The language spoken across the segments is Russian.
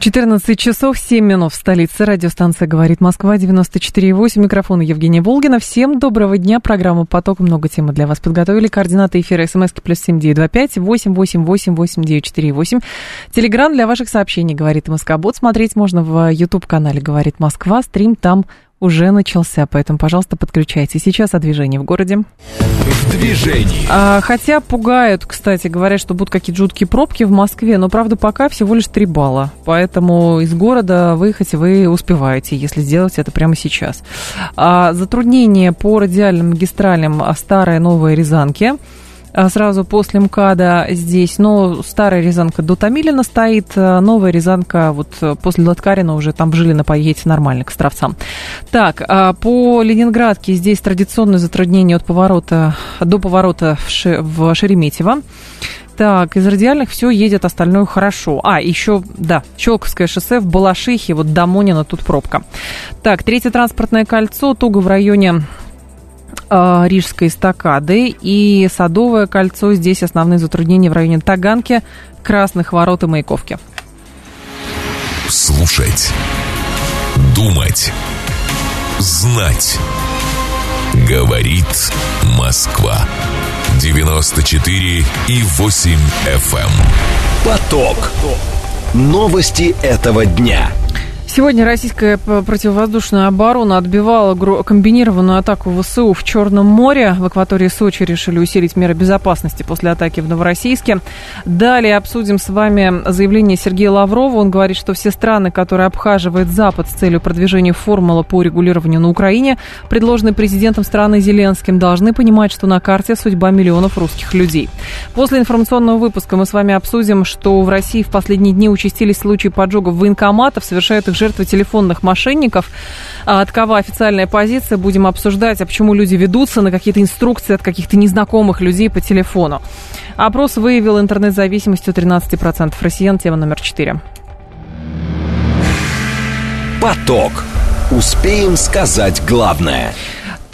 14 часов 7 минут в столице. Радиостанция «Говорит Москва», 94,8. Микрофон Евгения Волгина. Всем доброго дня. Программа «Поток». Много темы для вас подготовили. Координаты эфира смски плюс семь девять два пять восемь восемь восемь восемь девять четыре восемь. Телеграмм для ваших сообщений «Говорит Москобот». Смотреть можно в YouTube-канале «Говорит Москва». Стрим там уже начался, поэтому, пожалуйста, подключайтесь. Сейчас о движении в городе. В движении. А, хотя пугают, кстати, говорят, что будут какие-то жуткие пробки в Москве, но, правда, пока всего лишь 3 балла. Поэтому из города выехать вы успеваете, если сделать это прямо сейчас. А, затруднения по радиальным магистралям старые новые Рязанки – а, сразу после МКАДа здесь. Но старая Рязанка до Томилина стоит, а, новая Рязанка вот э, после Латкарина уже там в Жилино поедете нормально к Стравцам. Так, а, по Ленинградке здесь традиционное затруднение от поворота до поворота в, в Шереметьево. Так, из радиальных все едет, остальное хорошо. А, еще, да, Щелковское шоссе в Балашихе, вот до Монина тут пробка. Так, третье транспортное кольцо, туго в районе Рижской эстакады и Садовое кольцо. Здесь основные затруднения в районе Таганки, Красных ворот и Маяковки. Слушать. Думать. Знать. Говорит Москва. 94 и 8 FM. Эм. Поток. Новости этого дня. Сегодня российская противовоздушная оборона отбивала комбинированную атаку ВСУ в Черном море. В акватории Сочи решили усилить меры безопасности после атаки в Новороссийске. Далее обсудим с вами заявление Сергея Лаврова. Он говорит, что все страны, которые обхаживают Запад с целью продвижения формулы по регулированию на Украине, предложенной президентом страны Зеленским, должны понимать, что на карте судьба миллионов русских людей. После информационного выпуска мы с вами обсудим, что в России в последние дни участились случаи поджогов военкоматов, совершают их жертвы телефонных мошенников. А, такова официальная позиция. Будем обсуждать, а почему люди ведутся на какие-то инструкции от каких-то незнакомых людей по телефону. Опрос выявил интернет-зависимость у 13% россиян. Тема номер 4. Поток. Успеем сказать главное.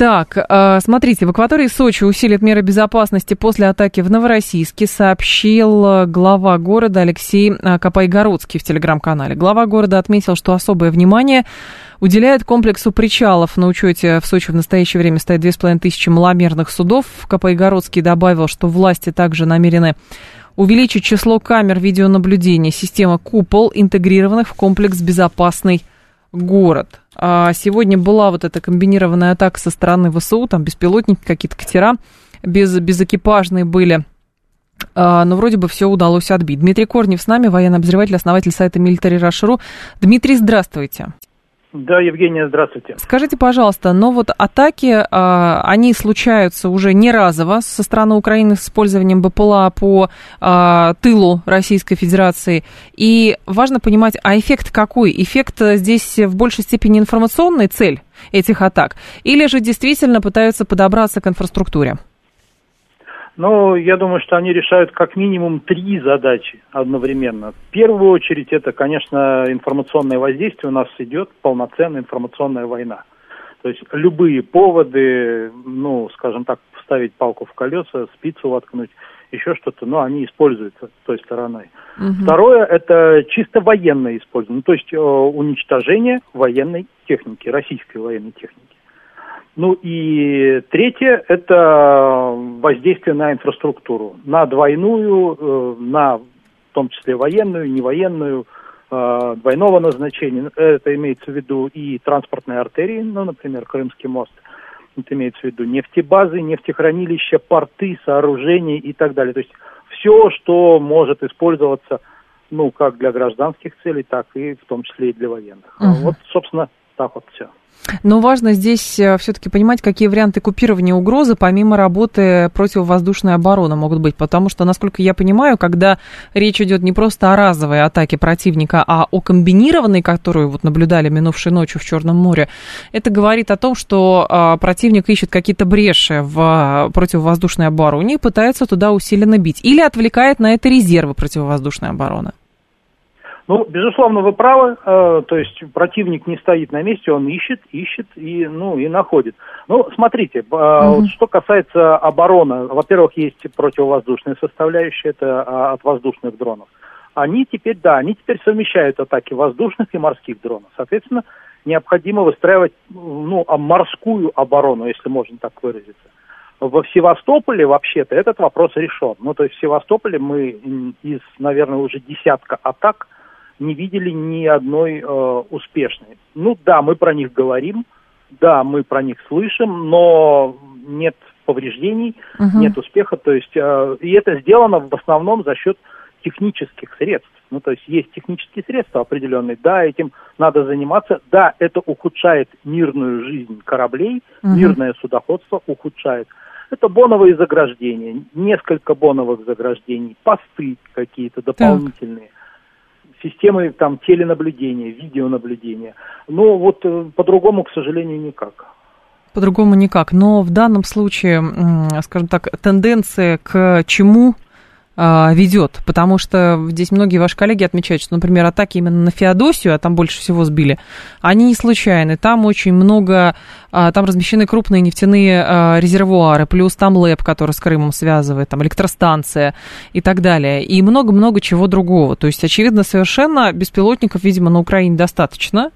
Так, а, смотрите, в акватории Сочи усилит меры безопасности после атаки в Новороссийске, сообщил глава города Алексей а, Капайгородский в телеграм-канале. Глава города отметил, что особое внимание уделяет комплексу причалов. На учете в Сочи в настоящее время стоит 2500 маломерных судов. Капайгородский добавил, что власти также намерены увеличить число камер видеонаблюдения. Система «Купол» интегрированных в комплекс «Безопасный город». А сегодня была вот эта комбинированная атака со стороны ВСУ, там беспилотники, какие-то катера без, безэкипажные были. А, но вроде бы все удалось отбить. Дмитрий Корнев с нами, военный обозреватель, основатель сайта Military Rush.ru. Дмитрий, здравствуйте. Да, Евгения, здравствуйте. Скажите, пожалуйста, но вот атаки, а, они случаются уже не разово со стороны Украины с использованием БПЛА по а, тылу Российской Федерации. И важно понимать, а эффект какой? Эффект здесь в большей степени информационная цель этих атак? Или же действительно пытаются подобраться к инфраструктуре? Ну, я думаю, что они решают как минимум три задачи одновременно. В первую очередь это, конечно, информационное воздействие. У нас идет полноценная информационная война. То есть любые поводы, ну, скажем так, вставить палку в колеса, спицу воткнуть, еще что-то, но они используются той стороной. Угу. Второе – это чисто военное использование, ну, то есть э, уничтожение военной техники, российской военной техники. Ну и третье – это воздействие на инфраструктуру, на двойную, э, на в том числе военную, невоенную, э, двойного назначения. Это имеется в виду и транспортные артерии, ну, например, Крымский мост. Это имеется в виду нефтебазы, нефтехранилища, порты, сооружения и так далее. То есть все, что может использоваться, ну, как для гражданских целей, так и в том числе и для военных. Угу. Вот, собственно, так вот все. Но важно здесь э, все-таки понимать, какие варианты купирования угрозы помимо работы противовоздушной обороны могут быть. Потому что, насколько я понимаю, когда речь идет не просто о разовой атаке противника, а о комбинированной, которую вот наблюдали минувшей ночью в Черном море, это говорит о том, что а, противник ищет какие-то бреши в а, противовоздушной обороне и пытается туда усиленно бить. Или отвлекает на это резервы противовоздушной обороны. Ну, безусловно, вы правы. Э, то есть противник не стоит на месте, он ищет, ищет и, ну, и находит. Ну, смотрите, угу. что касается обороны, во-первых, есть противовоздушная составляющая, это а, от воздушных дронов. Они теперь, да, они теперь совмещают атаки воздушных и морских дронов. Соответственно, необходимо выстраивать, ну, а морскую оборону, если можно так выразиться. Во Севастополе вообще-то этот вопрос решен. Ну, то есть в Севастополе мы из, наверное, уже десятка атак – не видели ни одной э, успешной. Ну да, мы про них говорим, да, мы про них слышим, но нет повреждений, угу. нет успеха. То есть, э, и это сделано в основном за счет технических средств. Ну, то есть есть технические средства определенные, да, этим надо заниматься, да, это ухудшает мирную жизнь кораблей, угу. мирное судоходство ухудшает. Это боновые заграждения, несколько боновых заграждений, посты какие-то дополнительные. Так системы там теленаблюдения, видеонаблюдения. Но вот э, по-другому, к сожалению, никак. По-другому никак. Но в данном случае, скажем так, тенденция к чему ведет, потому что здесь многие ваши коллеги отмечают, что, например, атаки именно на Феодосию, а там больше всего сбили, они не случайны. Там очень много, а, там размещены крупные нефтяные а, резервуары, плюс там ЛЭП, который с Крымом связывает, там электростанция и так далее, и много-много чего другого. То есть, очевидно, совершенно беспилотников, видимо, на Украине достаточно, а,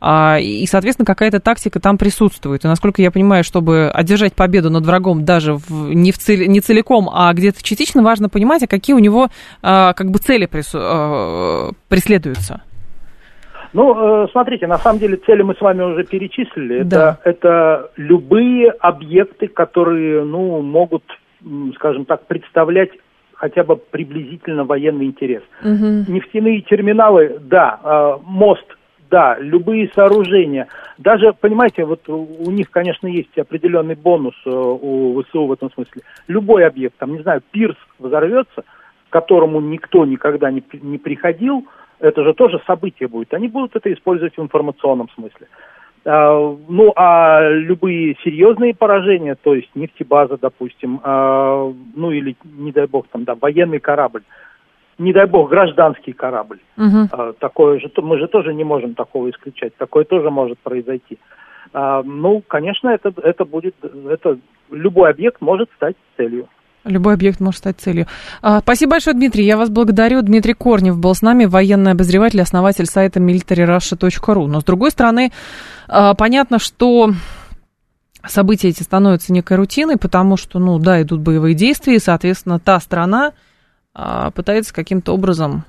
и, соответственно, какая-то тактика там присутствует. И, насколько я понимаю, чтобы одержать победу над врагом даже в, не, в цель, не целиком, а где-то частично, важно понимать, а какие у него а, как бы цели прису, а, преследуются. Ну, э, смотрите, на самом деле цели мы с вами уже перечислили. Да. Это, это любые объекты, которые, ну, могут, скажем так, представлять хотя бы приблизительно военный интерес. Угу. Нефтяные терминалы, да, мост да, любые сооружения. Даже, понимаете, вот у них, конечно, есть определенный бонус э, у ВСУ в этом смысле. Любой объект, там, не знаю, пирс взорвется, к которому никто никогда не, не приходил, это же тоже событие будет. Они будут это использовать в информационном смысле. А, ну, а любые серьезные поражения, то есть нефтебаза, допустим, а, ну или, не дай бог, там, да, военный корабль, не дай бог, гражданский корабль. Угу. такое же, мы же тоже не можем такого исключать. Такое тоже может произойти. А, ну, конечно, это, это будет, это любой объект может стать целью. Любой объект может стать целью. А, спасибо большое, Дмитрий. Я вас благодарю. Дмитрий Корнев был с нами, военный обозреватель, основатель сайта militaryrussia.ru. Но, с другой стороны, понятно, что события эти становятся некой рутиной, потому что, ну, да, идут боевые действия, и, соответственно, та страна, пытается каким-то образом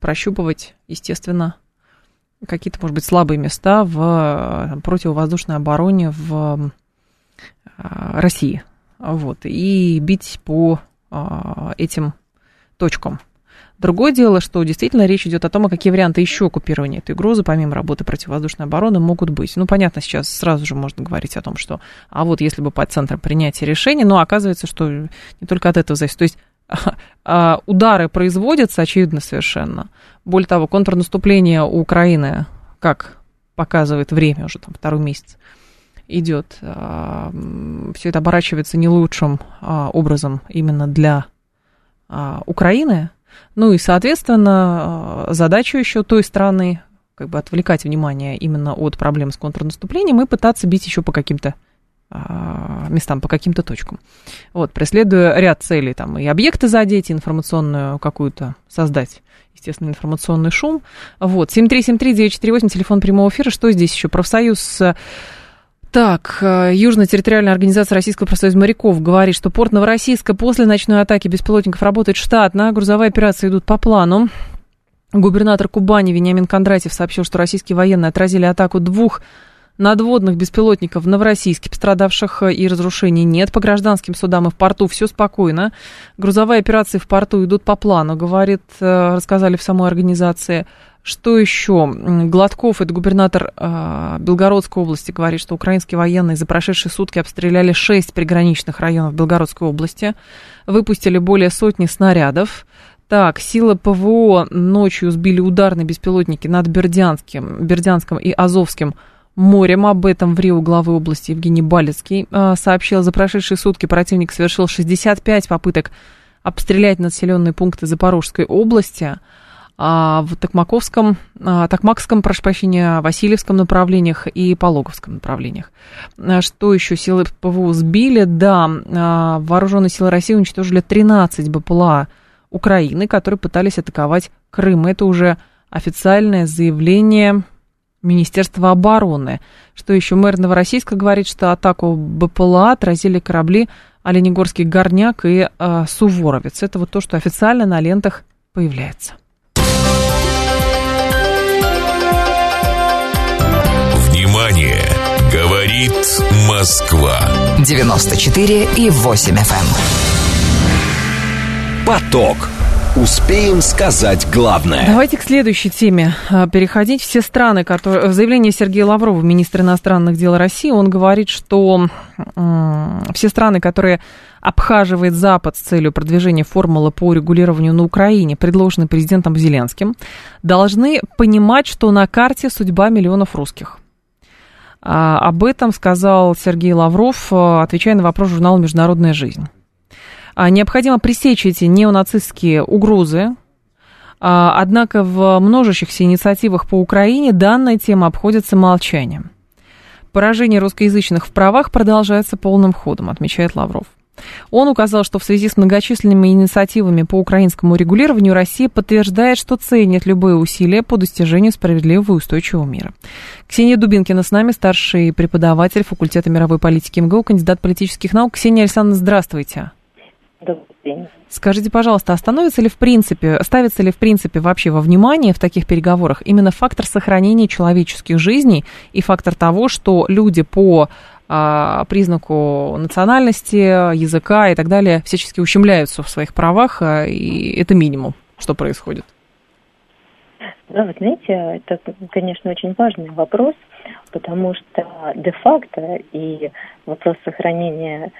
прощупывать, естественно, какие-то, может быть, слабые места в там, противовоздушной обороне в а, России. Вот, и бить по а, этим точкам. Другое дело, что действительно речь идет о том, а какие варианты еще оккупирования этой угрозы, помимо работы противовоздушной обороны, могут быть. Ну, понятно, сейчас сразу же можно говорить о том, что, а вот если бы по центрам принятия решений, но оказывается, что не только от этого зависит. То есть а, удары производятся, очевидно, совершенно. Более того, контрнаступление Украины, как показывает время уже, там, второй месяц, идет. А, Все это оборачивается не лучшим а, образом именно для Украины. Ну и, соответственно, задача еще той страны, как бы отвлекать внимание именно от проблем с контрнаступлением и пытаться бить еще по каким-то а, местам, по каким-то точкам. Вот, преследуя ряд целей, там, и объекты задеть, информационную какую-то создать, естественно, информационный шум. Вот, 7373948, телефон прямого эфира. Что здесь еще? Профсоюз так, э, Южная территориальная организация Российского профсоюза моряков говорит, что порт Новороссийска после ночной атаки беспилотников работает штатно, грузовые операции идут по плану. Губернатор Кубани Вениамин Кондратьев сообщил, что российские военные отразили атаку двух надводных беспилотников в Новороссийске, пострадавших э, и разрушений нет. По гражданским судам и в порту все спокойно. Грузовые операции в порту идут по плану, говорит, э, рассказали в самой организации. Что еще? Гладков, это губернатор э, Белгородской области, говорит, что украинские военные за прошедшие сутки обстреляли шесть приграничных районов Белгородской области, выпустили более сотни снарядов. Так, силы ПВО ночью сбили ударные беспилотники над Бердянским, Бердянском и Азовским морем. Об этом в Рио главы области Евгений Балецкий э, сообщил. За прошедшие сутки противник совершил 65 попыток обстрелять населенные пункты Запорожской области. а, в Токмаковском, а, Токмакском, прошу прощения, Васильевском направлениях и Пологовском направлениях. А, что еще? Силы ПВО сбили, да, вооруженные силы России уничтожили 13 БПЛА Украины, которые пытались атаковать Крым. Это уже официальное заявление Министерства обороны. Что еще? Мэр Новороссийска говорит, что атаку БПЛА отразили корабли Оленегорский горняк и э, Суворовец. Это вот то, что официально на лентах появляется. Внимание! Говорит Москва. 94 и 8 FM. Эм. Поток. Успеем сказать главное. Давайте к следующей теме а, переходить. Все страны, которые... В заявлении Сергея Лаврова, министра иностранных дел России, он говорит, что все страны, которые обхаживает Запад с целью продвижения формулы по регулированию на Украине, предложенной президентом Зеленским, должны понимать, что на карте судьба миллионов русских. А, об этом сказал Сергей Лавров, а, отвечая на вопрос журнала «Международная жизнь». А, необходимо пресечь эти неонацистские угрозы. А, однако в множащихся инициативах по Украине данная тема обходится молчанием. Поражение русскоязычных в правах продолжается полным ходом, отмечает Лавров. Он указал, что в связи с многочисленными инициативами по украинскому регулированию Россия подтверждает, что ценит любые усилия по достижению справедливого и устойчивого мира. Ксения Дубинкина с нами, старший преподаватель факультета мировой политики МГУ, кандидат политических наук. Ксения Александровна, здравствуйте. Добрый день. Скажите, пожалуйста, остановится ли в принципе, ставится ли в принципе вообще во внимание в таких переговорах именно фактор сохранения человеческих жизней и фактор того, что люди по а, признаку национальности, языка и так далее всячески ущемляются в своих правах, а, и это минимум, что происходит? Да, вы знаете, это, конечно, очень важный вопрос, потому что де-факто и вопрос сохранения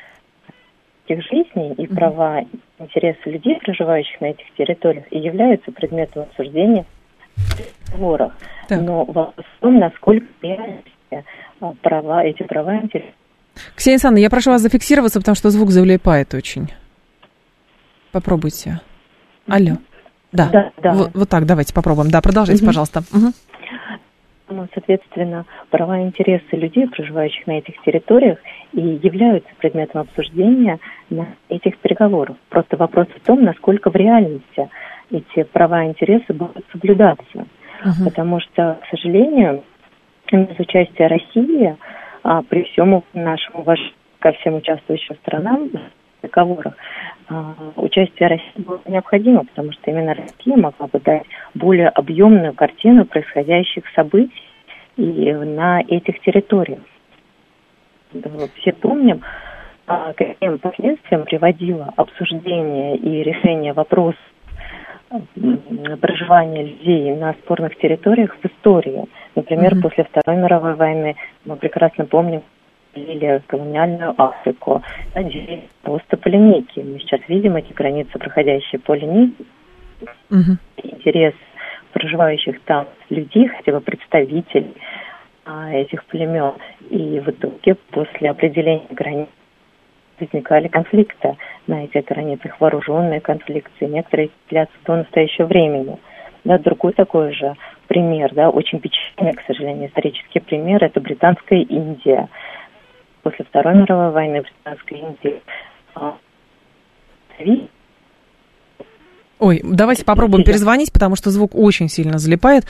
этих жизней и права, интересы людей, проживающих на этих территориях, и являются предметом обсуждения в переговорах. Но вопрос в том, насколько а, права, эти права интересны. Ксения Александровна, я прошу вас зафиксироваться, потому что звук завлепает очень. Попробуйте. Алло. Да, да, да. Вот, вот так, давайте попробуем. Да, продолжайте, угу. пожалуйста. Угу. Соответственно, права и интересы людей, проживающих на этих территориях, и являются предметом обсуждения на этих переговорах. Просто вопрос в том, насколько в реальности эти права и интересы будут соблюдаться. Uh-huh. Потому что, к сожалению, без участия России, а, при всем нашем уважении ко всем участвующим странам в переговорах, а, участие России было необходимо, потому что именно Россия могла бы дать более объемную картину происходящих событий и на этих территориях. Все помним, а, каким последствиям приводило обсуждение и решение вопросов проживания людей на спорных территориях в истории. Например, mm-hmm. после Второй мировой войны мы прекрасно помним делили колониальную Африку, делили просто по линейке. Мы сейчас видим эти границы, проходящие по линейке. Mm-hmm. Интерес проживающих там людей, хотя бы представителей а, этих племен. И в итоге после определения границ возникали конфликты на этих границах, вооруженные конфликты, некоторые длятся до настоящего времени. Да, другой такой же пример, да, очень печальный, к сожалению, исторический пример, это Британская Индия. После Второй мировой войны Британская Индия а, Ой, давайте попробуем перезвонить, потому что звук очень сильно залипает.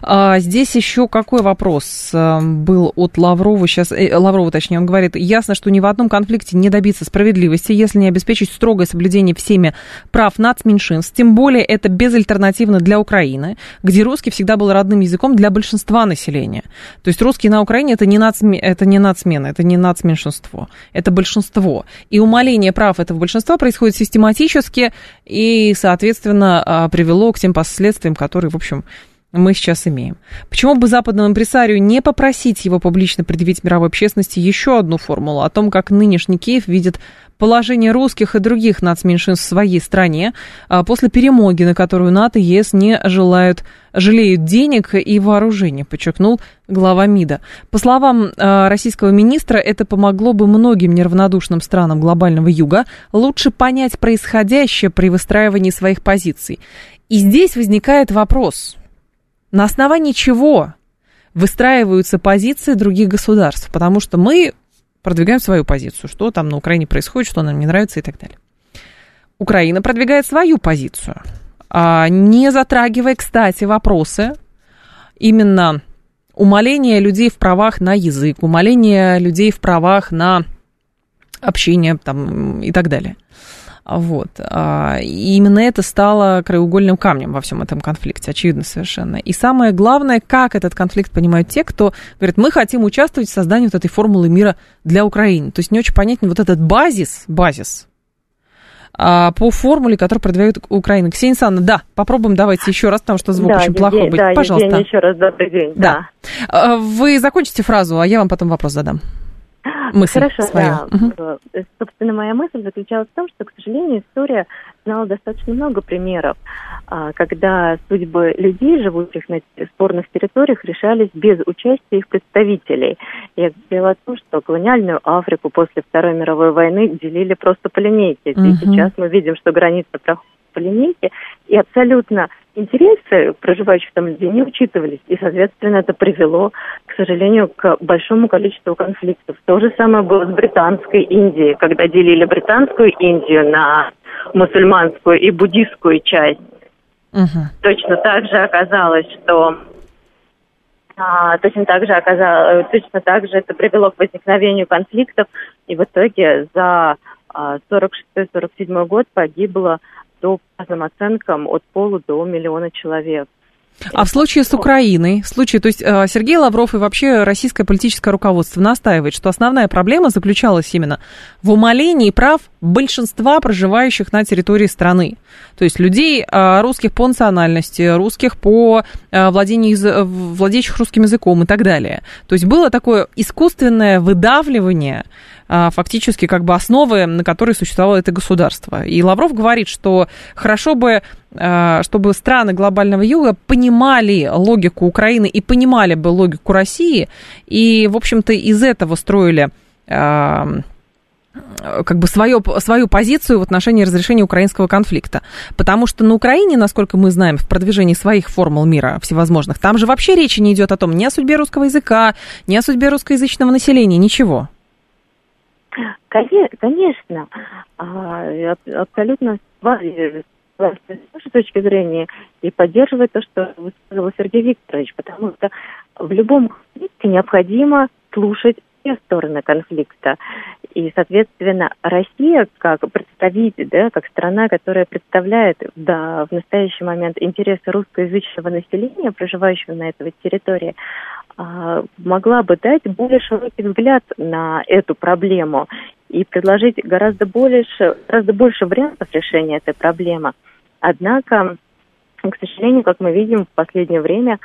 А, здесь еще какой вопрос а, был от Лаврова? Сейчас, э, Лаврова, точнее, он говорит, ясно, что ни в одном конфликте не добиться справедливости, если не обеспечить строгое соблюдение всеми прав нацменьшинств. Тем более это безальтернативно для Украины, где русский всегда был родным языком для большинства населения. То есть русский на Украине это не, нацме, это не нацмена, это не нацменьшинство, это большинство. И умаление прав этого большинства происходит систематически и, соответственно, соответственно, а, привело к тем последствиям, которые, в общем, мы сейчас имеем. Почему бы западному импресарию не попросить его публично предъявить мировой общественности еще одну формулу о том, как нынешний Киев видит положение русских и других нацменьшинств в своей стране а, после перемоги, на которую НАТО и ЕС не желают, жалеют денег и вооружения, подчеркнул глава МИДа. По словам а, российского министра, это помогло бы многим неравнодушным странам глобального юга лучше понять происходящее при выстраивании своих позиций. И здесь возникает вопрос, на основании чего выстраиваются позиции других государств, потому что мы продвигаем свою позицию, что там на Украине происходит, что нам не нравится и так далее. Украина продвигает свою позицию, а, не затрагивая, кстати, вопросы именно умаления людей в правах на язык, умаления людей в правах на общение там, и так далее. Вот. А, и именно это стало краеугольным камнем во всем этом конфликте, очевидно совершенно. И самое главное, как этот конфликт понимают те, кто говорит, мы хотим участвовать в создании вот этой формулы мира для Украины. То есть не очень понятен вот этот базис, базис, а, по формуле, которую продвигает Украина. Ксения Санна, да, попробуем давайте еще раз, потому что звук да, очень Евгений, плохой будет. Да, Пожалуйста. Евгений, еще раз добрый день. Да. да. Вы закончите фразу, а я вам потом вопрос задам мысль Хорошо, свою. да. Угу. Собственно, моя мысль заключалась в том, что, к сожалению, история знала достаточно много примеров, а, когда судьбы людей, живущих на спорных территориях, решались без участия их представителей. Я говорила о том, что колониальную Африку после Второй мировой войны делили просто по линейке. Угу. И сейчас мы видим, что граница проходит по линейке, и абсолютно интересы проживающих там людей не учитывались. И, соответственно, это привело, к сожалению, к большому количеству конфликтов. То же самое было с британской Индией, когда делили британскую Индию на мусульманскую и буддистскую часть. Угу. Точно так же оказалось, что а, точно так же оказалось, точно так же это привело к возникновению конфликтов, и в итоге за 46-47 а, год погибло до, по разным оценкам, от полу до миллиона человек. А в случае с Украиной, в случае, то есть э, Сергей Лавров и вообще российское политическое руководство настаивает, что основная проблема заключалась именно в умалении прав большинства проживающих на территории страны. То есть людей э, русских по национальности, русских по э, владению, владеющих русским языком и так далее. То есть было такое искусственное выдавливание фактически как бы основы, на которой существовало это государство. И Лавров говорит, что хорошо бы, а, чтобы страны глобального юга понимали логику Украины и понимали бы логику России, и, в общем-то, из этого строили а, как бы свое, свою позицию в отношении разрешения украинского конфликта. Потому что на Украине, насколько мы знаем, в продвижении своих формул мира всевозможных, там же вообще речи не идет о том ни о судьбе русского языка, ни о судьбе русскоязычного населения, ничего. Конечно, а, абсолютно с вашей точки зрения и поддерживает то, что высказал Сергей Викторович, потому что в любом конфликте необходимо слушать все стороны конфликта. И, соответственно, Россия как представитель, да, как страна, которая представляет да, в настоящий момент интересы русскоязычного населения, проживающего на этой территории, а, могла бы дать более широкий взгляд на эту проблему и предложить гораздо больше, гораздо больше вариантов решения этой проблемы. Однако, к сожалению, как мы видим в последнее время,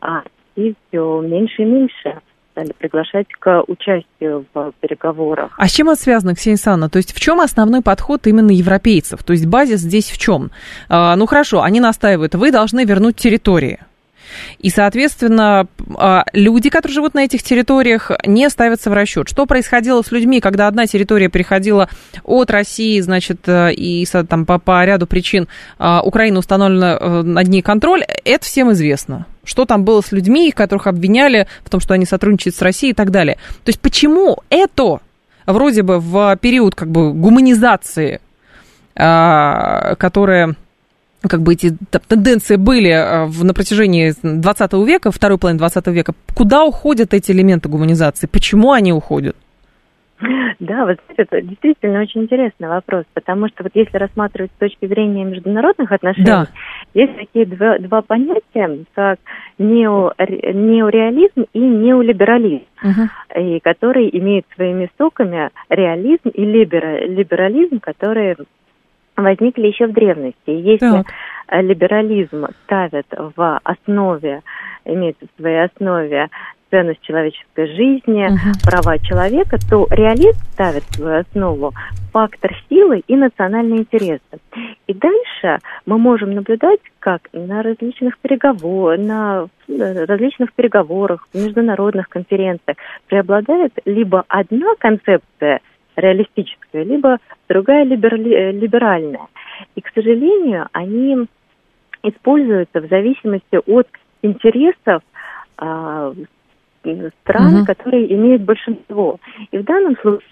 а, все меньше и меньше стали приглашать к участию в переговорах. А с чем это связано, Ксения Санна? То есть в чем основной подход именно европейцев? То есть базис здесь в чем? А, ну хорошо, они настаивают, вы должны вернуть территории. И, соответственно, а, люди, которые живут на этих территориях, не ставятся в расчет. Что происходило с людьми, когда одна территория переходила от России, значит, э, и там, по, по ряду причин а, Украина установлена э, над ней контроль, это всем известно. Что там было с людьми, которых обвиняли в том, что они сотрудничают с Россией и так далее. То есть почему это вроде бы в период как бы гуманизации, а, которая как бы эти тенденции были э, на протяжении 20 века, второй половины 20 века, куда уходят эти элементы гуманизации? Почему они уходят? Да, вот это действительно очень интересный вопрос, потому что вот если рассматривать с точки зрения международных отношений, да. есть такие два, два понятия, как нео, неореализм и неолиберализм, угу. и которые имеют своими истоками реализм и либера, либерализм, которые возникли еще в древности. Если так. либерализм ставит в основе, имеет в своей основе ценность человеческой жизни, угу. права человека, то реализм ставит в свою основу фактор силы и национальные интересы. И дальше мы можем наблюдать, как на различных переговорах, на различных переговорах, международных конференциях преобладает либо одна концепция – реалистическая, либо другая либерали, либеральная. И, к сожалению, они используются в зависимости от интересов а, стран, угу. которые имеют большинство. И в данном случае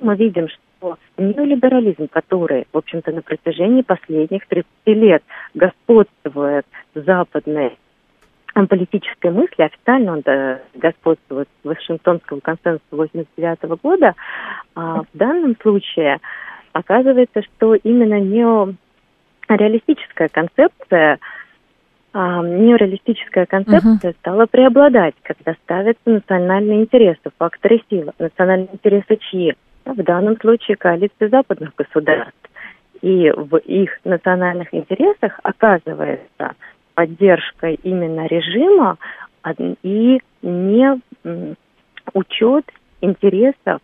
мы видим, что неолиберализм, который, в общем-то, на протяжении последних 30 лет господствует в западной политической мысли, официально он господствует в Вашингтонском консенсусе 89 года, а в данном случае оказывается, что именно неореалистическая концепция а, неореалистическая концепция uh-huh. стала преобладать, когда ставятся национальные интересы, факторы силы. Национальные интересы чьи? В данном случае коалиции западных государств. И в их национальных интересах оказывается поддержка именно режима и не учет интересов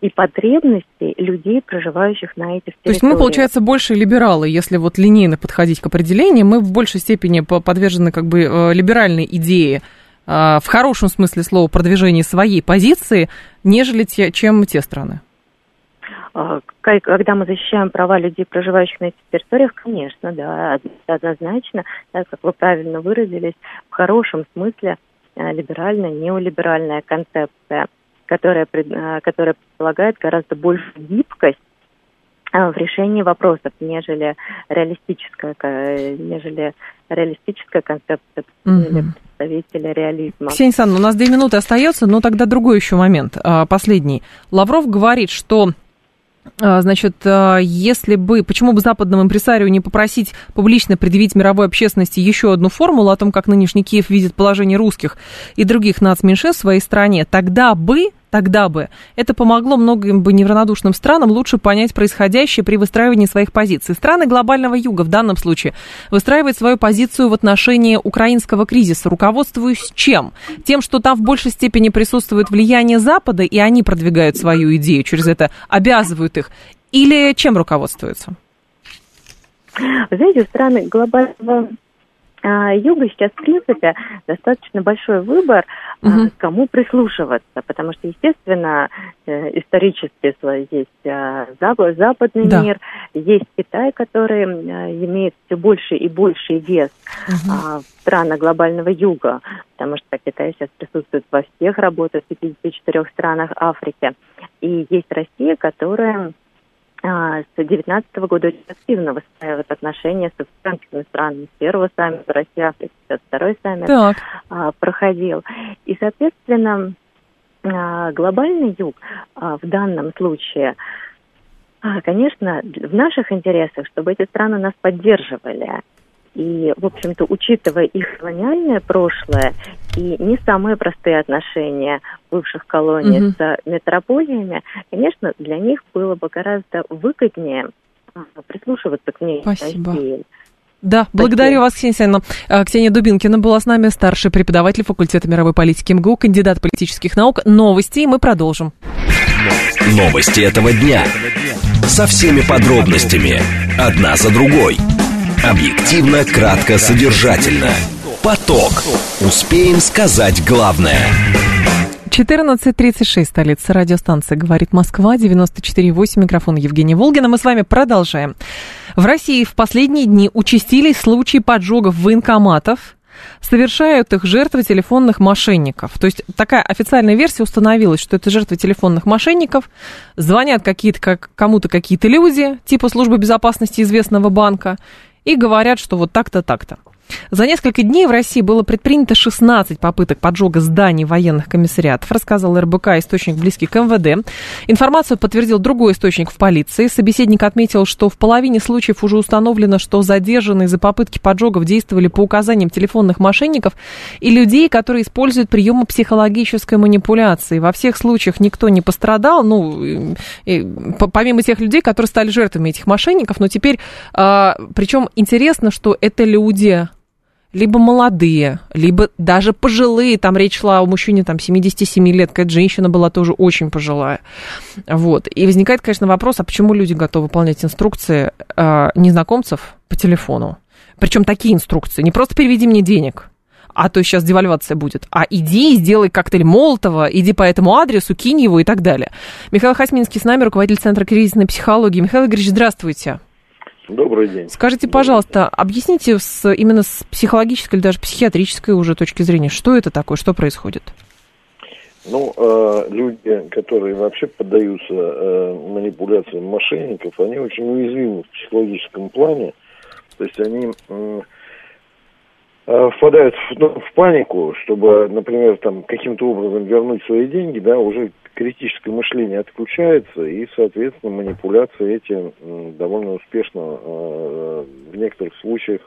и потребностей людей, проживающих на этих территориях. То есть мы, получается, больше либералы, если вот линейно подходить к определению, мы в большей степени подвержены как бы э, либеральной идее э, в хорошем смысле слова продвижения своей позиции, нежели те, чем те страны. А, когда мы защищаем права людей, проживающих на этих территориях, конечно, да, однозначно, так как вы правильно выразились, в хорошем смысле э, либеральная, неолиберальная концепция – которая, э, которая предполагает гораздо больше гибкость э, в решении вопросов, нежели реалистическая, нежели реалистическая концепция угу. представителя реализма. Ксения Александровна, у нас две минуты остается, но тогда другой еще момент, а, последний. Лавров говорит, что Значит, а, если бы, почему бы западному импресарию не попросить публично предъявить мировой общественности еще одну формулу о том, как нынешний Киев видит положение русских и других нацменьшинств в своей стране, тогда бы Тогда бы это помогло многим бы неравнодушным странам лучше понять происходящее при выстраивании своих позиций. Страны глобального юга в данном случае выстраивают свою позицию в отношении украинского кризиса, руководствуясь чем? Тем, что там в большей степени присутствует влияние Запада, и они продвигают свою идею, через это обязывают их, или чем руководствуются? Знаете, страны глобального а, юга сейчас, в принципе, достаточно большой выбор, угу. кому прислушиваться, потому что, естественно, э, исторически есть а, западный да. мир, есть Китай, который имеет все больше и больше вес угу. в странах глобального юга, потому что Китай сейчас присутствует во всех работах в 54 странах Африки. И есть Россия, которая с 2019 года очень активно выстраивает отношения с африканскими странами. С первого саммита Россия-Африка, второй саммит так. А, проходил. И, соответственно, а, глобальный юг в данном случае Конечно, в наших интересах, чтобы эти страны нас поддерживали. И, в общем-то, учитывая их колониальное прошлое и не самые простые отношения бывших колоний угу. с метрополиями, конечно, для них было бы гораздо выгоднее а, прислушиваться к ней. Спасибо. России. Да, Спасибо. благодарю вас, Ксения Александровна. А, Ксения Дубинкина была с нами, старший преподаватель факультета мировой политики МГУ, кандидат политических наук. Новости, и мы продолжим. Новости этого дня. Со всеми подробностями. Одна за другой. Объективно, кратко, содержательно. Поток. Успеем сказать главное. 14.36, столица радиостанции «Говорит Москва», 94.8, микрофон Евгения Волгина. Мы с вами продолжаем. В России в последние дни участились случаи поджогов военкоматов, совершают их жертвы телефонных мошенников. То есть такая официальная версия установилась, что это жертвы телефонных мошенников. Звонят какие-то, как, кому-то какие-то люди, типа службы безопасности известного банка, и говорят, что вот так-то, так-то. За несколько дней в России было предпринято 16 попыток поджога зданий военных комиссариатов, рассказал РБК, источник близкий к МВД. Информацию подтвердил другой источник в полиции. Собеседник отметил, что в половине случаев уже установлено, что задержанные за попытки поджогов действовали по указаниям телефонных мошенников и людей, которые используют приемы психологической манипуляции. Во всех случаях никто не пострадал, ну, и, помимо тех людей, которые стали жертвами этих мошенников, но теперь, а, причем интересно, что это люди либо молодые, либо даже пожилые. Там речь шла о мужчине там, 77 лет, какая-то женщина была тоже очень пожилая. Вот. И возникает, конечно, вопрос, а почему люди готовы выполнять инструкции э, незнакомцев по телефону? Причем такие инструкции. Не просто переведи мне денег, а то сейчас девальвация будет, а иди и сделай коктейль Молотова, иди по этому адресу, кинь его и так далее. Михаил Хасминский с нами, руководитель Центра кризисной психологии. Михаил Игоревич, здравствуйте. Добрый день. Скажите, пожалуйста, объясните с, именно с психологической или даже психиатрической уже точки зрения, что это такое, что происходит? Ну, э, люди, которые вообще поддаются э, манипуляциям мошенников, они очень уязвимы в психологическом плане. То есть они э, впадают в, ну, в панику, чтобы, например, там каким-то образом вернуть свои деньги, да, уже критическое мышление отключается, и, соответственно, манипуляции эти э, довольно успешно э, в некоторых случаях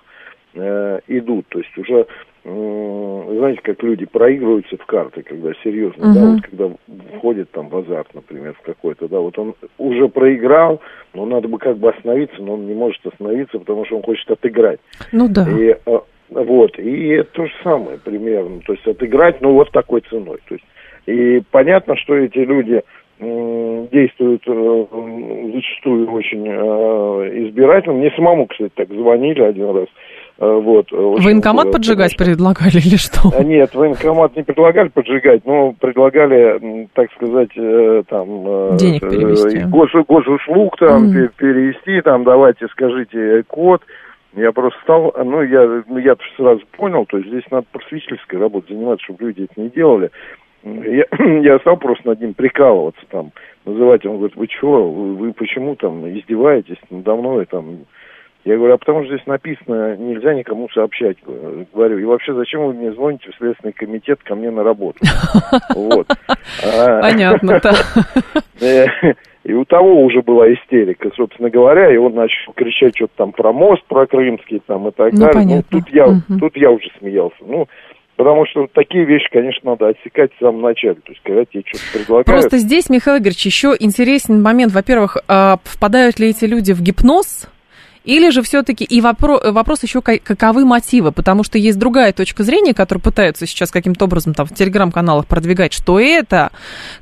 э, идут. То есть уже, э, знаете, как люди проигрываются в карты, когда серьезно, uh-huh. да, вот когда входит там в азарт, например, в какой-то, да, вот он уже проиграл, но надо бы как бы остановиться, но он не может остановиться, потому что он хочет отыграть. Ну да. И, э, вот, и это то же самое примерно, то есть отыграть, ну вот такой ценой, то есть и понятно, что эти люди действуют э, зачастую очень э, избирательно. Мне самому, кстати, так звонили один раз. Э, вот, военкомат поджигать конечно. предлагали или что? А, нет, военкомат не предлагали поджигать, но предлагали, так сказать, там... Денег перевести. Гос, госуслуг там mm. перевести, там, давайте скажите код. Я просто стал, ну, я, ну, я сразу понял, то есть здесь надо просветительской работой заниматься, чтобы люди это не делали. Я, я стал просто над ним прикалываться там, называть, он говорит, вы чего, вы, вы почему там издеваетесь надо мной там, я говорю, а потому что здесь написано, нельзя никому сообщать. Говорю, и вообще, зачем вы мне звоните в Следственный комитет ко мне на работу? Вот. А, Понятно, да. И у того уже была истерика, собственно говоря, и он начал кричать что-то там про мост, про крымский там и так ну, далее. Ну, тут я, тут я уже смеялся. Ну, Потому что такие вещи, конечно, надо отсекать в самом начале. То есть, когда тебе что-то предлагают... Просто здесь, Михаил Игоревич, еще интересный момент. Во-первых, а, впадают ли эти люди в гипноз, или же все-таки и вопрос, вопрос еще, каковы мотивы, потому что есть другая точка зрения, которую пытаются сейчас каким-то образом там в телеграм-каналах продвигать, что это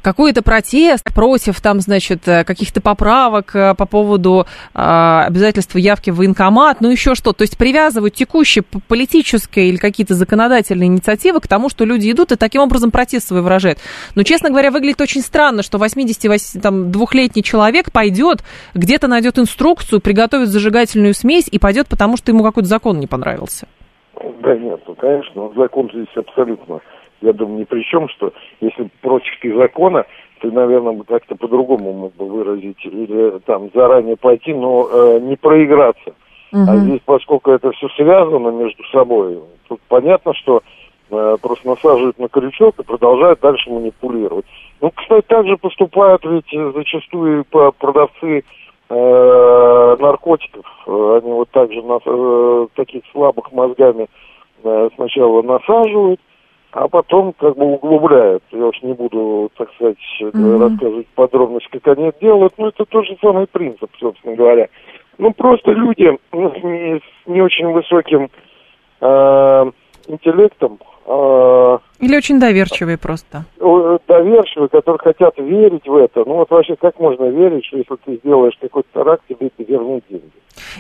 какой-то протест против там, значит, э, каких-то поправок э, по поводу э, обязательства явки в военкомат, ну еще что. То есть привязывают текущие политические или какие-то законодательные инициативы к тому, что люди идут и таким образом протест свой выражают. Но, честно говоря, выглядит очень странно, что 82-летний человек пойдет, где-то найдет инструкцию, приготовит зажигать зажигательную смесь и пойдет, потому что ему какой-то закон не понравился. Да нет, ну, конечно, закон здесь абсолютно, я думаю, ни при чем, что если против ты закона, ты, наверное, как-то по-другому мог бы выразить или там заранее пойти, но э, не проиграться. Угу. А здесь, поскольку это все связано между собой, тут понятно, что э, просто насаживают на крючок и продолжают дальше манипулировать. Ну, кстати, также поступают ведь зачастую продавцы э, наркотиков. Они вот так же на, э, таких слабых мозгами э, сначала насаживают, а потом как бы углубляют. Я уж не буду, так сказать, mm-hmm. рассказывать подробности, как они это делают, но это тот же самый принцип, собственно говоря. Ну, просто люди с не, с не очень высоким э, интеллектом, э, или очень доверчивые просто? Доверчивые, которые хотят верить в это. Ну вот вообще как можно верить, что если ты сделаешь какой-то теракт, тебе это вернут деньги?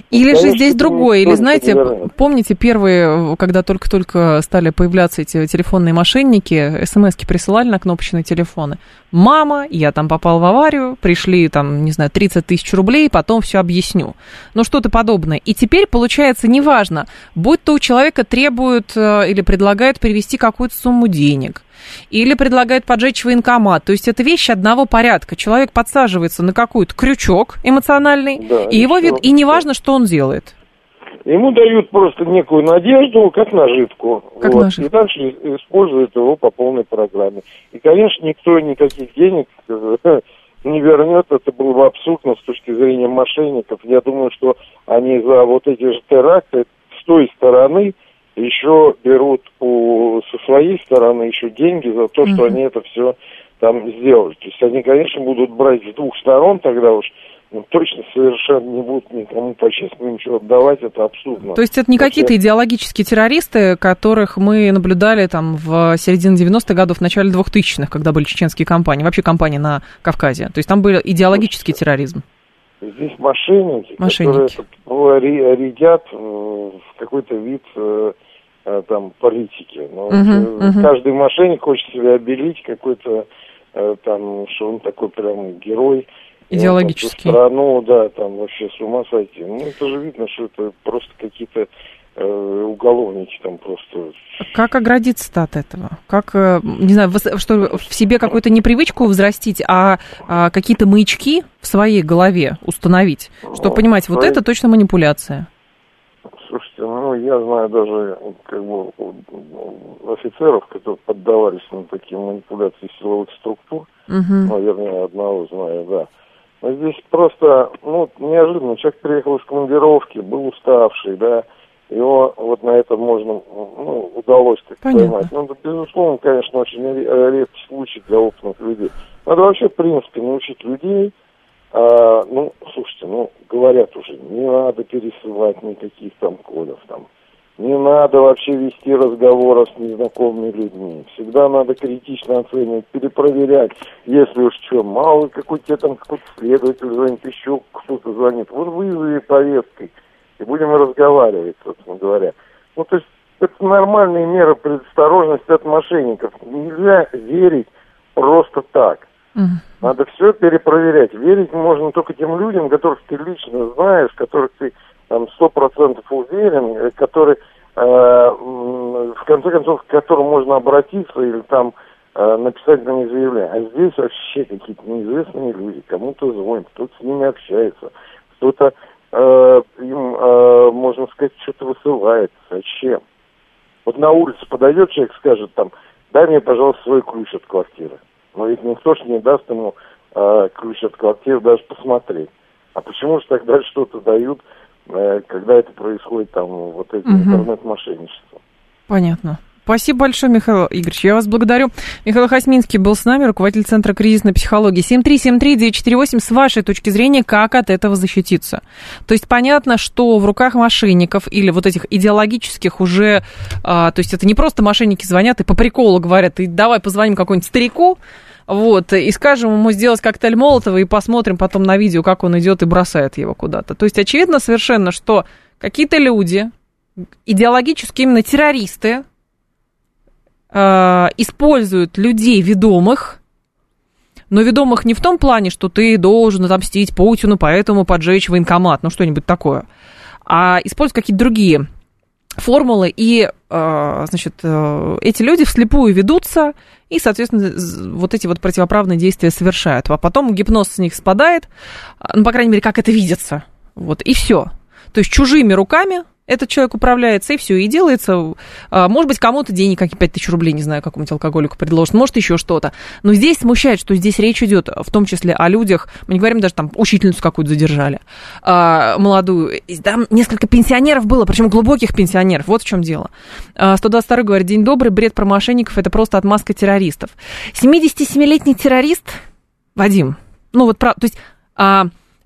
Или ну, же здесь другое, или знаете, помните первые, когда только-только стали появляться эти телефонные мошенники, смс-ки присылали на кнопочные телефоны. Мама, я там попал в аварию, пришли там, не знаю, 30 тысяч рублей, потом все объясню. Ну что-то подобное. И теперь получается неважно, будь то у человека требуют э, или предлагают перевести какую-то сумму денег, или предлагают поджечь военкомат. То есть это вещи одного порядка. Человек подсаживается на какой-то крючок эмоциональный, да, и его вид, и неважно, что он делает. Ему дают просто некую надежду, как наживку. Как вот, наживку. И дальше используют его по полной программе. И, конечно, никто никаких денег не вернет. Это было бы абсурдно с точки зрения мошенников. Я думаю, что они за вот эти же теракты с той стороны еще берут у, со своей стороны еще деньги за то, что mm-hmm. они это все там сделали. То есть они, конечно, будут брать с двух сторон тогда уж, но точно совершенно не будут никому по-честному ничего отдавать, это абсурдно. То есть это не какие-то идеологические террористы, которых мы наблюдали там в середине 90-х годов, в начале 2000-х, когда были чеченские кампании, вообще кампании на Кавказе. То есть там был идеологический терроризм. Здесь мошенники, мошенники. которые рядят в какой-то вид э, э, там политики. Но uh-huh, uh-huh. каждый мошенник хочет себя обелить какой-то там, что он такой прям герой. идеологический. Ну, страну, да, там вообще с ума сойти. Ну, это же видно, что это просто какие-то э, уголовники там просто. Как оградиться-то от этого? Как, э, не знаю, что в себе какую-то непривычку взрастить, а, а какие-то маячки в своей голове установить, чтобы ну, понимать, вот это точно манипуляция. Слушайте, ну я знаю даже как бы офицеров, которые поддавались на такие манипуляции силовых структур. Угу. Ну, вернее, одного знаю, да. Но здесь просто, ну, неожиданно, человек приехал из командировки, был уставший, да, его вот на это можно, ну, удалось так поймать. Ну, это, безусловно, конечно, очень редкий случай для опытных людей. Надо вообще, в принципе, научить людей, а, ну, слушайте, ну, говорят уже, не надо пересылать никаких там кодов, там, не надо вообще вести разговоры с незнакомыми людьми. Всегда надо критично оценивать, перепроверять, если уж что. Мало какой тебе там какой-то следователь звонит, еще кто-то звонит. Вот вызови повесткой, и будем разговаривать, собственно говоря. Ну, то есть, это нормальные меры предосторожности от мошенников. Нельзя верить просто так. Надо все перепроверять. Верить можно только тем людям, которых ты лично знаешь, которых ты там сто процентов уверен, э, который, э, в конце концов, к которому можно обратиться или там э, написать на них заявление. А здесь вообще какие-то неизвестные люди, кому-то звонит, кто-то с ними общается, кто-то э, им, э, можно сказать, что-то высылает. Зачем? Вот на улице подойдет человек, скажет там, дай мне, пожалуйста, свой ключ от квартиры. Но ведь никто же не даст ему э, ключ от квартиры даже посмотреть. А почему же тогда что-то дают Э, когда это происходит, там, вот эти угу. интернет-мошенничество. Понятно. Спасибо большое, Михаил Игоревич. Я вас благодарю. Михаил Хасминский был с нами, руководитель Центра кризисной психологии. 7373948. С вашей точки зрения, как от этого защититься? То есть понятно, что в руках мошенников или вот этих идеологических уже... А, то есть это не просто мошенники звонят и по приколу говорят, и давай позвоним какому-нибудь старику, вот, и скажем ему сделать коктейль Молотова и посмотрим потом на видео, как он идет и бросает его куда-то. То есть очевидно совершенно, что какие-то люди, идеологически именно террористы, э, используют людей ведомых, но ведомых не в том плане, что ты должен отомстить Путину, поэтому поджечь военкомат, ну что-нибудь такое, а используют какие-то другие формулы, и, э, значит, э, эти люди вслепую ведутся, и, соответственно, вот эти вот противоправные действия совершают. А потом гипноз с них спадает, ну, по крайней мере, как это видится. Вот, и все. То есть чужими руками этот человек управляется, и все, и делается. А, может быть, кому-то денег, какие 5 тысяч рублей, не знаю, какому-нибудь алкоголику предложит, может, еще что-то. Но здесь смущает, что здесь речь идет в том числе о людях, мы не говорим даже там, учительницу какую-то задержали, а, молодую. Там несколько пенсионеров было, причем глубоких пенсионеров, вот в чем дело. 122 а, говорит, день добрый, бред про мошенников, это просто отмазка террористов. 77-летний террорист, Вадим, ну вот, то есть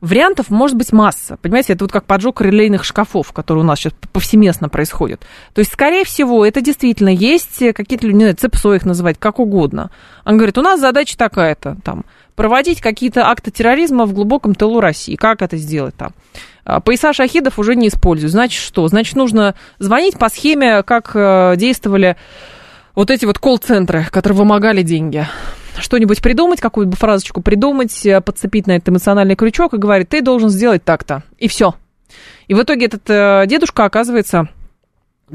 Вариантов может быть масса. Понимаете, это вот как поджог релейных шкафов, которые у нас сейчас повсеместно происходят. То есть, скорее всего, это действительно есть какие-то люди, не знаю, ЦЕПСО их называть, как угодно. Он говорит, у нас задача такая-то, там, проводить какие-то акты терроризма в глубоком тылу России. Как это сделать там? А, пояса шахидов уже не используют. Значит, что? Значит, нужно звонить по схеме, как э, действовали вот эти вот колл-центры, которые вымогали деньги что-нибудь придумать, какую-то фразочку придумать, э, подцепить на этот эмоциональный крючок и говорит, ты должен сделать так-то. И все. И в итоге этот э, дедушка оказывается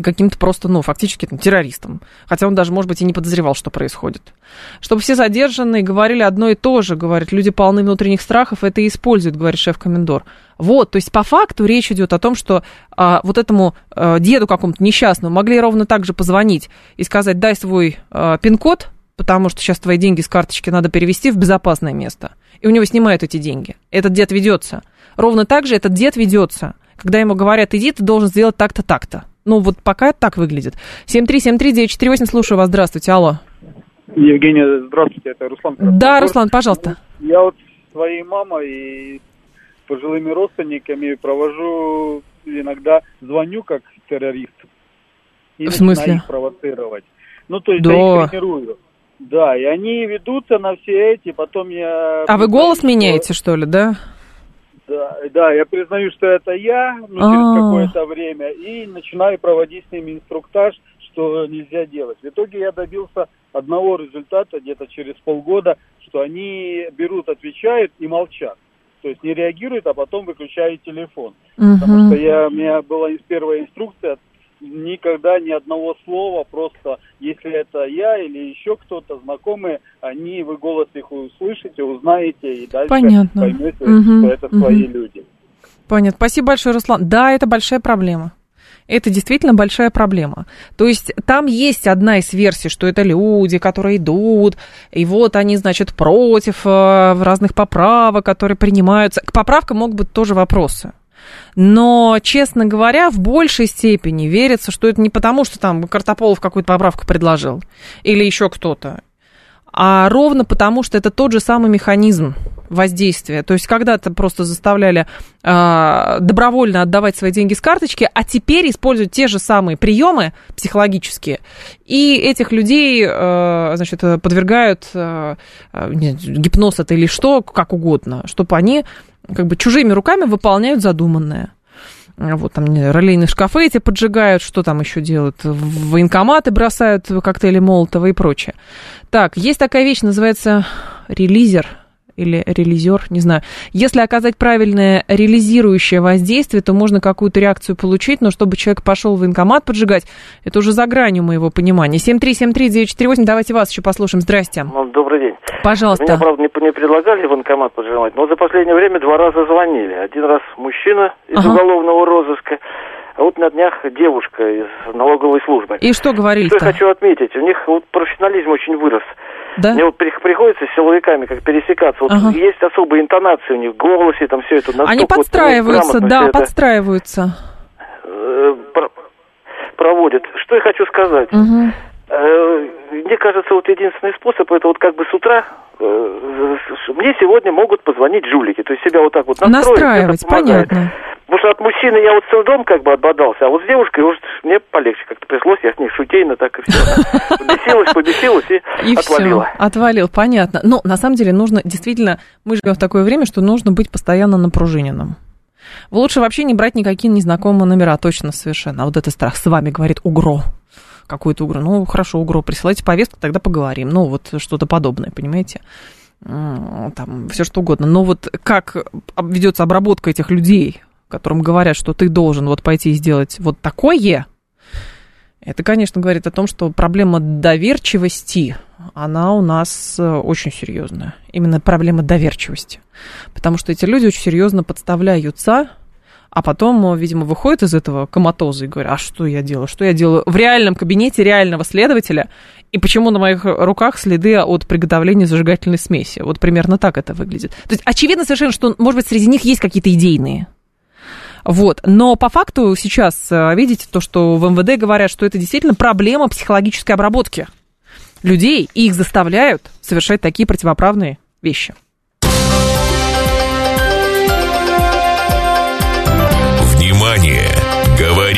каким-то просто, ну, фактически там, террористом. Хотя он даже, может быть, и не подозревал, что происходит. Чтобы все задержанные говорили одно и то же, говорит, люди полны внутренних страхов, это и используют, говорит шеф-комендор. Вот, то есть по факту речь идет о том, что а, вот этому а, деду какому-то несчастному могли ровно так же позвонить и сказать, дай свой а, пин-код, потому что сейчас твои деньги с карточки надо перевести в безопасное место. И у него снимают эти деньги. Этот дед ведется. Ровно так же этот дед ведется. Когда ему говорят, иди, ты должен сделать так-то, так-то. Ну, вот пока так выглядит. 7373948, слушаю вас, здравствуйте, алло. Евгения, здравствуйте, это Руслан. Да, Руслан, пожалуйста. Я вот своей мамой и пожилыми родственниками провожу иногда, звоню как террорист. И в смысле? их провоцировать. Ну, то есть да. я их тренирую. Да, и они ведутся на все эти, потом я... А вы голос что... меняете, что ли, да? Да, да, я признаю, что это я, ну, через А-а-а. какое-то время, и начинаю проводить с ними инструктаж, что нельзя делать. В итоге я добился одного результата где-то через полгода, что они берут, отвечают и молчат. то есть не реагирует, а потом выключает телефон. Угу. Потому что я, у меня была первая инструкция, никогда ни одного слова, просто если это я или еще кто-то знакомый, они, вы голос их услышите, узнаете и дальше Понятно. поймете, угу. что это свои угу. люди. Понятно. Спасибо большое, Руслан. Да, это большая проблема. Это действительно большая проблема. То есть там есть одна из версий, что это люди, которые идут, и вот они, значит, против э, разных поправок, которые принимаются. К поправкам могут быть тоже вопросы. Но, честно говоря, в большей степени верится, что это не потому, что там Картополов какую-то поправку предложил или еще кто-то, а ровно потому, что это тот же самый механизм воздействия. То есть когда-то просто заставляли э, добровольно отдавать свои деньги с карточки, а теперь используют те же самые приемы психологические, и этих людей, э, значит, подвергают э, гипноз это или что, как угодно, чтобы они как бы чужими руками выполняют задуманное. Вот там ролейные шкафы эти поджигают, что там еще делают? Военкоматы бросают коктейли Молотова и прочее. Так, есть такая вещь, называется релизер – или релизер, не знаю. Если оказать правильное релизирующее воздействие, то можно какую-то реакцию получить, но чтобы человек пошел в военкомат поджигать, это уже за гранью моего понимания. 7373948, давайте вас еще послушаем. Здрасте. Ну, добрый день. Пожалуйста. Меня, правда, не, не предлагали в военкомат поджигать, но за последнее время два раза звонили. Один раз мужчина из ага. уголовного розыска, а вот на днях девушка из налоговой службы. И что говорили Что я хочу отметить, у них вот профессионализм очень вырос. Да? Мне вот приходится с силовиками как пересекаться. Вот ага. есть особые интонации у них в голосе, там все это. Они подстраиваются, вот, да, подстраиваются. Э, проводят. Что я хочу сказать. Угу. Мне кажется, вот единственный способ, это вот как бы с утра мне сегодня могут позвонить жулики. То есть себя вот так вот настроить. Настраивать, понятно. Потому что от мужчины я вот целый дом как бы отбодался, а вот с девушкой уж мне полегче как-то пришлось, я с ней шутейно так и все. Побесилась, побесилась и, и отвалила. Все, отвалил, понятно. Но на самом деле нужно, действительно, мы живем в такое время, что нужно быть постоянно напружиненным. Лучше вообще не брать никакие незнакомые номера, точно совершенно. А вот это страх с вами говорит УГРО какую-то угрозу. Ну, хорошо, угро, присылайте повестку, тогда поговорим. Ну, вот что-то подобное, понимаете? Там, все что угодно. Но вот как ведется обработка этих людей, которым говорят, что ты должен вот пойти и сделать вот такое, это, конечно, говорит о том, что проблема доверчивости, она у нас э, очень серьезная. Именно проблема доверчивости. Потому что эти люди очень серьезно подставляются а потом, видимо, выходит из этого коматоза и говорит, а что я делаю? Что я делаю в реальном кабинете реального следователя? И почему на моих руках следы от приготовления зажигательной смеси? Вот примерно так это выглядит. То есть очевидно совершенно, что, может быть, среди них есть какие-то идейные. Вот. Но по факту сейчас, э, видите, то, что в МВД говорят, что это действительно проблема психологической обработки людей, и их заставляют совершать такие противоправные вещи.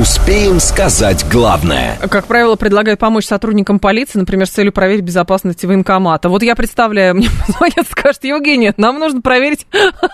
Успеем сказать главное. Как правило, предлагают помочь сотрудникам полиции, например, с целью проверить безопасность военкомата. Вот я представляю, мне позвонят, скажут, Евгения, нам нужно проверить,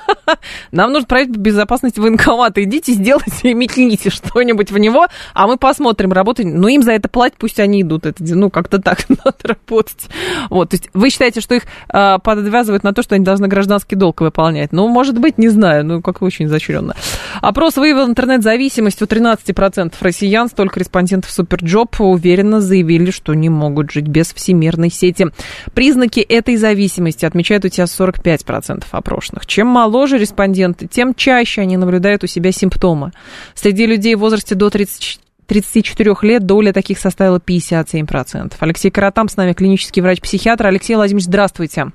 нам нужно проверить безопасность военкомата. Идите, сделайте метните что-нибудь в него, а мы посмотрим, работать. Но им за это платят, пусть они идут. Это, ну, как-то так надо работать. Вот, то есть вы считаете, что их э, подвязывают на то, что они должны гражданский долг выполнять? Ну, может быть, не знаю, ну, как очень изощренно. Опрос выявил интернет-зависимость у 13% 40% россиян, столько респондентов Superjob уверенно заявили, что не могут жить без всемирной сети. Признаки этой зависимости отмечают у тебя 45% опрошенных. Чем моложе респонденты, тем чаще они наблюдают у себя симптомы. Среди людей в возрасте до 30 34 лет доля таких составила 57%. Алексей Каратам с нами, клинический врач-психиатр. Алексей Владимирович, здравствуйте.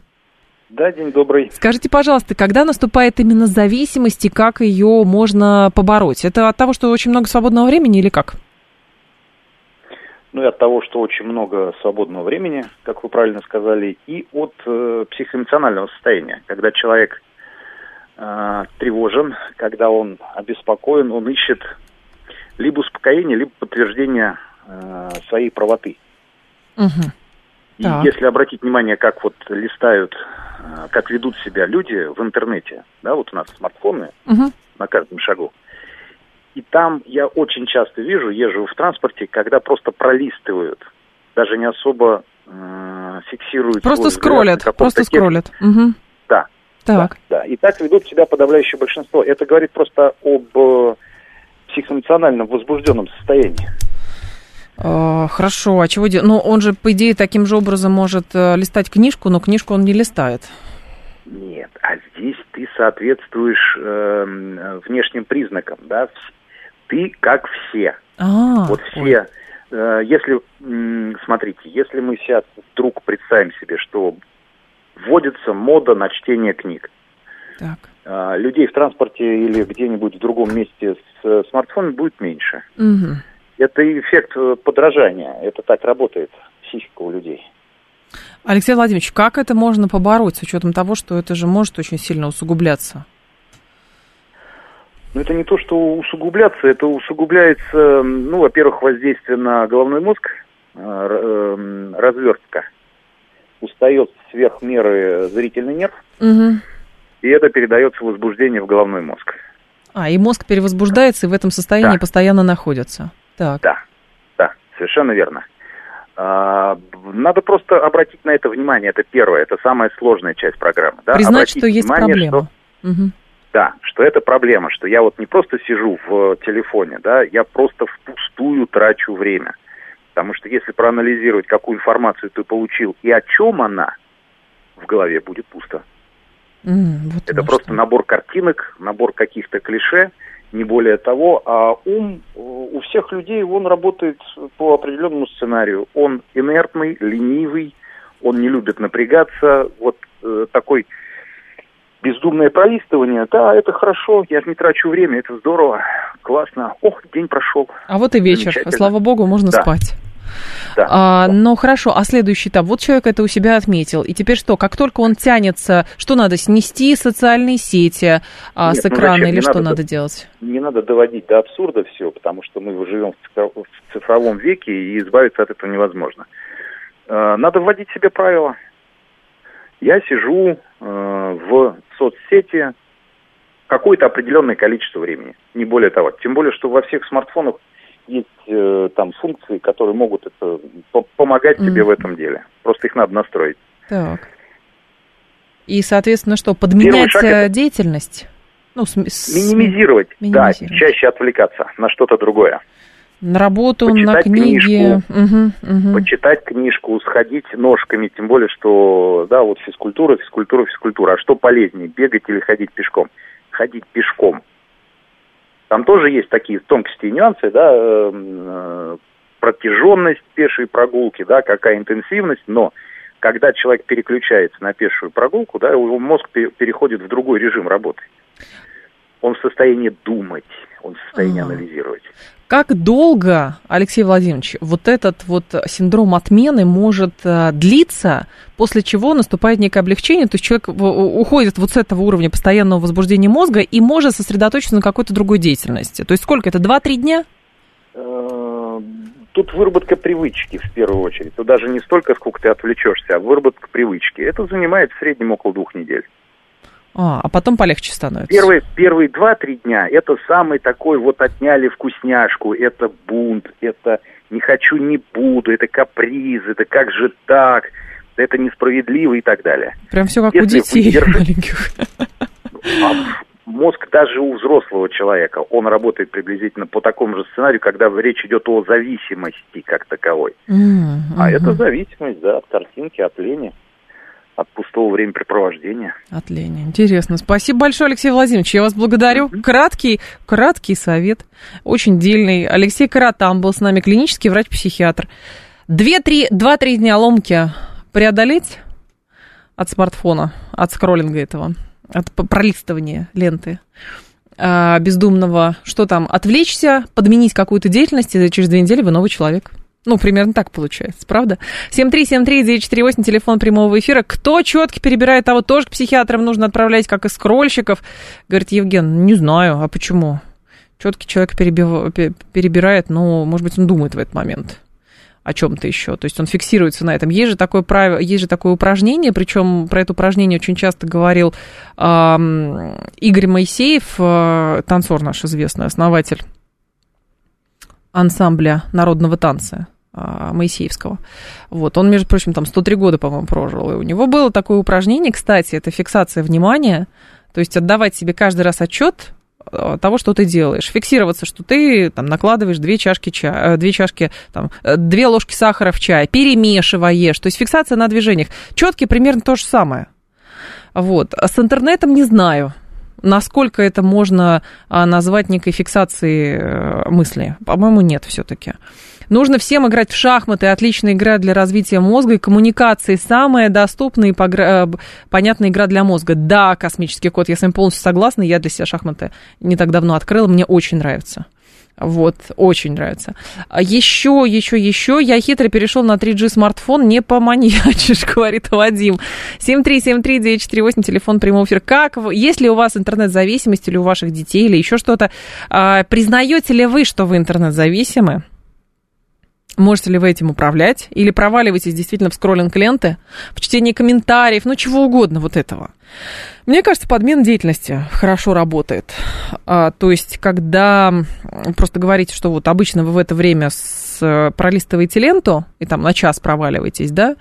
Да, день добрый. Скажите, пожалуйста, когда наступает именно зависимость и как ее можно побороть? Это от того, что очень много свободного времени или как? Ну и от того, что очень много свободного времени, как вы правильно сказали, и от э, психоэмоционального состояния, когда человек э, тревожен, когда он обеспокоен, он ищет либо успокоение, либо подтверждение э, своей правоты. Угу. И так. если обратить внимание, как вот листают как ведут себя люди в интернете. Да, вот у нас смартфоны угу. на каждом шагу. И там я очень часто вижу, езжу в транспорте, когда просто пролистывают даже не особо э, фиксируют. Просто скроллят, просто текст. скроллят. Угу. Да. Так. Да, да. И так ведут себя подавляющее большинство. Это говорит просто об э, психоэмоциональном возбужденном состоянии. Uh, хорошо, а чего делать? Ну, он же, по идее, таким же образом может uh, листать книжку, но книжку он не листает. Нет, а здесь ты соответствуешь э, внешним признакам, да? Ты как все. А, вот все. Э, если, смотрите, если мы сейчас вдруг представим себе, что вводится мода на чтение книг. Так. Э, людей в транспорте или где-нибудь в другом месте с э, смартфоном будет меньше. Угу. Это эффект э, подражания. Это так работает психика у людей. Алексей Владимирович, как это можно побороть с учетом того, что это же может очень сильно усугубляться? Ну, это не то, что усугубляться, это усугубляется, ну, во-первых, воздействие на головной мозг, развертка. Устает сверх меры зрительный нерв, угу. и это передается возбуждение в головной мозг. А, и мозг перевозбуждается и в этом состоянии да. постоянно находится. Так. Да, да, совершенно верно. А, надо просто обратить на это внимание. Это первое, это самая сложная часть программы. Да? Признать, обратить что есть внимание, проблема. Что, угу. Да, что это проблема, что я вот не просто сижу в телефоне, да, я просто впустую трачу время. Потому что если проанализировать, какую информацию ты получил и о чем она, в голове будет пусто. Mm, вот это просто что. набор картинок, набор каких-то клише, не более того, а ум э, у всех людей, он работает по определенному сценарию. Он инертный, ленивый, он не любит напрягаться. Вот э, такой бездумное пролистывание, да, это хорошо, я не трачу время, это здорово, классно. Ох, день прошел. А вот и вечер, слава богу, можно да. спать. Да. А, ну хорошо, а следующий этап. Вот человек это у себя отметил. И теперь что? Как только он тянется, что надо снести социальные сети а, Нет, с экрана ну или что надо, надо делать? Не надо доводить до абсурда все, потому что мы живем в цифровом веке и избавиться от этого невозможно. А, надо вводить себе правила. Я сижу э, в соцсети какое-то определенное количество времени, не более того. Тем более, что во всех смартфонах есть э, там функции, которые могут это помогать тебе mm. в этом деле. Просто их надо настроить. Так. И, соответственно, что, подменять э, деятельность? Ну, с, с... Минимизировать, минимизировать, да, чаще отвлекаться на что-то другое. На работу, почитать на книги. Книжку, угу, угу. Почитать книжку, сходить ножками, тем более, что, да, вот физкультура, физкультура, физкультура. А что полезнее, бегать или ходить пешком? Ходить пешком. Там тоже есть такие тонкости и нюансы, да, э, э, протяженность пешей прогулки, да, какая интенсивность, но когда человек переключается на пешую прогулку, да, его мозг переходит в другой режим работы. Он в состоянии думать, он в состоянии ага. анализировать. Как долго, Алексей Владимирович, вот этот вот синдром отмены может э, длиться, после чего наступает некое облегчение, то есть человек уходит вот с этого уровня постоянного возбуждения мозга и может сосредоточиться на какой-то другой деятельности? То есть сколько это, 2-3 дня? Э, тут выработка привычки в первую очередь. Тут даже не столько, сколько ты отвлечешься, а выработка привычки. Это занимает в среднем около двух недель. А, а потом полегче становится. Первые, первые два-три дня это самый такой вот отняли вкусняшку, это бунт, это не хочу, не буду, это каприз, это как же так, это несправедливо и так далее. Прям все как Если у детей выдержать, маленьких. А мозг даже у взрослого человека, он работает приблизительно по такому же сценарию, когда речь идет о зависимости как таковой. Mm-hmm. А это зависимость, да, от картинки, от лени от пустого времяпрепровождения. От лени. Интересно. Спасибо большое, Алексей Владимирович. Я вас благодарю. Mm-hmm. Краткий, краткий совет. Очень дельный. Алексей Каратам был с нами, клинический врач-психиатр. Две-три, два-три дня ломки преодолеть от смартфона, от скроллинга этого, от пролистывания ленты а, бездумного. Что там? Отвлечься, подменить какую-то деятельность, и через две недели вы новый человек. Ну, примерно так получается, правда? 7373948, телефон прямого эфира. Кто четко перебирает, того тоже к психиатрам нужно отправлять, как и скрольщиков. Говорит Евген, не знаю, а почему? Четкий человек перебив... перебирает, но, может быть, он думает в этот момент о чем-то еще. То есть он фиксируется на этом. Есть же такое правило, есть же такое упражнение, причем про это упражнение очень часто говорил э, Игорь Моисеев, э, танцор наш известный, основатель ансамбля народного танца а, Моисеевского. Вот, он, между прочим, там 103 года, по-моему, прожил. И у него было такое упражнение, кстати, это фиксация внимания, то есть отдавать себе каждый раз отчет а, того, что ты делаешь. Фиксироваться, что ты там накладываешь две чашки чая, э, две чашки, там, э, две ложки сахара в чай, перемешиваешь. То есть фиксация на движениях. Четкий примерно то же самое. Вот. С интернетом не знаю насколько это можно назвать некой фиксацией э, мысли. По-моему, нет все-таки. Нужно всем играть в шахматы. Отличная игра для развития мозга и коммуникации. Самая доступная и погра... Э, понятная игра для мозга. Да, космический код, я с вами полностью согласна. Я для себя шахматы не так давно открыла. Мне очень нравится. Вот, очень нравится. Еще, еще, еще, я хитро перешел на 3G смартфон, не поманьячишь, говорит Вадим. 7373948, телефон прямого эфира. Как, есть ли у вас интернет-зависимость или у ваших детей, или еще что-то? А, признаете ли вы, что вы интернет-зависимы? Можете ли вы этим управлять? Или проваливаетесь действительно в скроллинг ленты, в чтении комментариев, ну чего угодно вот этого? Мне кажется, подмена деятельности хорошо работает. А, то есть, когда просто говорите, что вот обычно вы в это время с, пролистываете ленту и там на час проваливаетесь, да,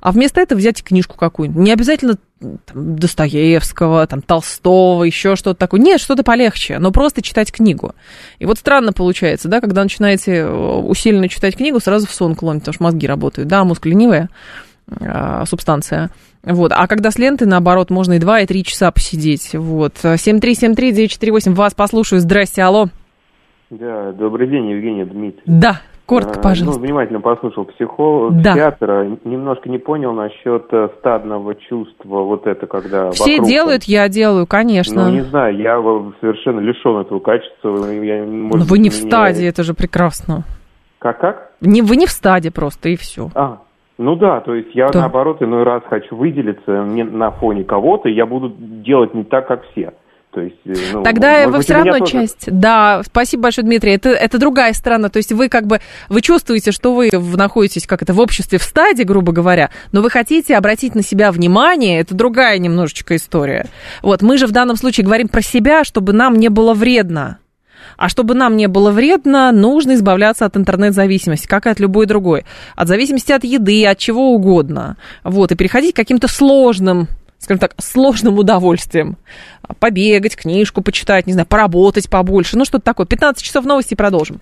а вместо этого взять книжку какую-нибудь. Не обязательно там, Достоевского, там, Толстого, еще что-то такое. Нет, что-то полегче, но просто читать книгу. И вот странно получается, да, когда начинаете э, усиленно читать книгу, сразу в сон клонит, потому что мозги работают. Да, мозг ленивая э, субстанция. Вот. А когда с ленты, наоборот, можно и 2, и 3 часа посидеть. Вот. 7373948, вас послушаю. Здрасте, алло. Да, добрый день, Евгения Дмитрий. Да, Коротко, а, пожалуйста. Ну, внимательно послушал психолога, да. психиатра. Немножко не понял насчет э, стадного чувства, вот это когда Все вокруг, делают, я делаю, конечно. Ну, не знаю, я совершенно лишен этого качества. Я, может, Но вы не в стадии, это же прекрасно. Как-как? Не, вы не в стадии просто, и все. А, ну да, то есть я да. наоборот иной раз хочу выделиться на фоне кого-то, и я буду делать не так, как все. То есть, э, ну, Тогда вы все равно тоже... часть. Да, спасибо большое, Дмитрий. Это, это другая сторона. То есть вы как бы вы чувствуете, что вы находитесь как это в обществе в стадии, грубо говоря, но вы хотите обратить на себя внимание. Это другая немножечко история. Вот мы же в данном случае говорим про себя, чтобы нам не было вредно. А чтобы нам не было вредно, нужно избавляться от интернет-зависимости, как и от любой другой. От зависимости от еды, от чего угодно. Вот, и переходить к каким-то сложным скажем так, сложным удовольствием. Побегать, книжку почитать, не знаю, поработать побольше, ну что-то такое. 15 часов новости продолжим.